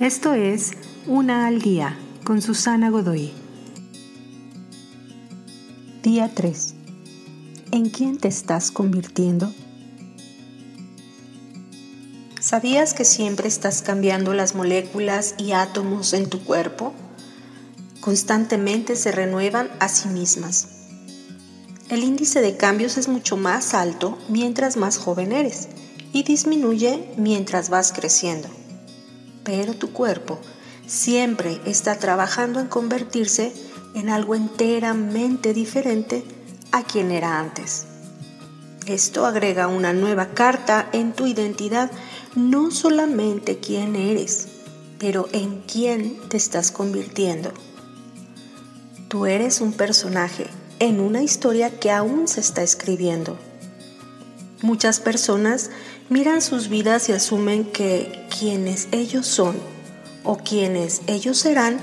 Esto es Una al Día con Susana Godoy. Día 3. ¿En quién te estás convirtiendo? ¿Sabías que siempre estás cambiando las moléculas y átomos en tu cuerpo? Constantemente se renuevan a sí mismas. El índice de cambios es mucho más alto mientras más joven eres y disminuye mientras vas creciendo. Pero tu cuerpo siempre está trabajando en convertirse en algo enteramente diferente a quien era antes. Esto agrega una nueva carta en tu identidad, no solamente quién eres, pero en quién te estás convirtiendo. Tú eres un personaje en una historia que aún se está escribiendo. Muchas personas miran sus vidas y asumen que quienes ellos son o quienes ellos serán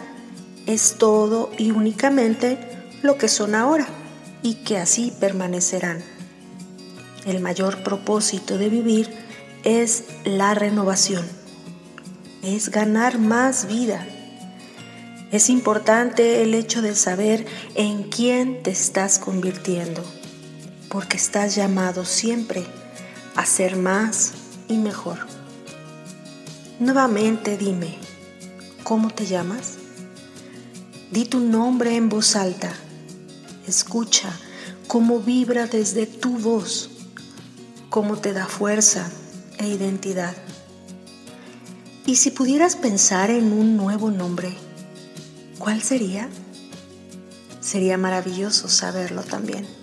es todo y únicamente lo que son ahora y que así permanecerán. El mayor propósito de vivir es la renovación, es ganar más vida. Es importante el hecho de saber en quién te estás convirtiendo, porque estás llamado siempre a ser más y mejor. Nuevamente dime, ¿cómo te llamas? Di tu nombre en voz alta. Escucha cómo vibra desde tu voz cómo te da fuerza e identidad. Y si pudieras pensar en un nuevo nombre, ¿cuál sería? Sería maravilloso saberlo también.